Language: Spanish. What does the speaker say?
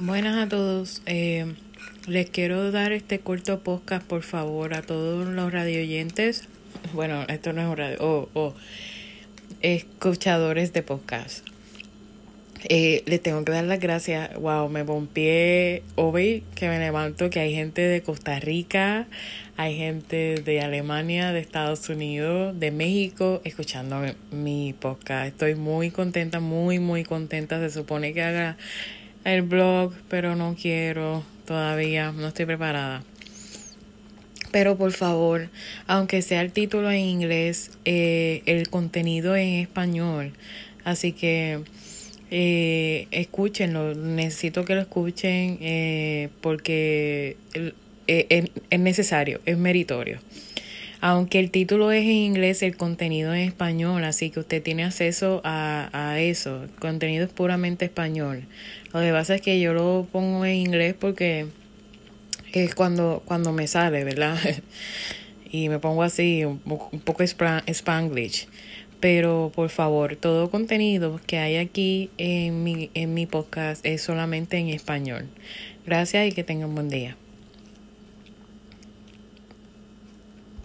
Buenas a todos. Eh, les quiero dar este corto podcast, por favor, a todos los radioyentes. Bueno, esto no es un radio, o oh, escuchadores de podcast. Eh, les tengo que dar las gracias. Wow, me pompié hoy que me levanto, que hay gente de Costa Rica, hay gente de Alemania, de Estados Unidos, de México, escuchando mi podcast. Estoy muy contenta, muy, muy contenta. Se supone que haga el blog, pero no quiero todavía, no estoy preparada. Pero por favor, aunque sea el título en inglés, eh, el contenido en español. Así que eh, escúchenlo, necesito que lo escuchen eh, porque eh, es necesario, es meritorio. Aunque el título es en inglés, el contenido es español, así que usted tiene acceso a, a eso. El contenido es puramente español. Lo que pasa es que yo lo pongo en inglés porque es cuando, cuando me sale, ¿verdad? y me pongo así, un, un poco spanglish. Pero por favor, todo contenido que hay aquí en mi, en mi podcast es solamente en español. Gracias y que tengan buen día.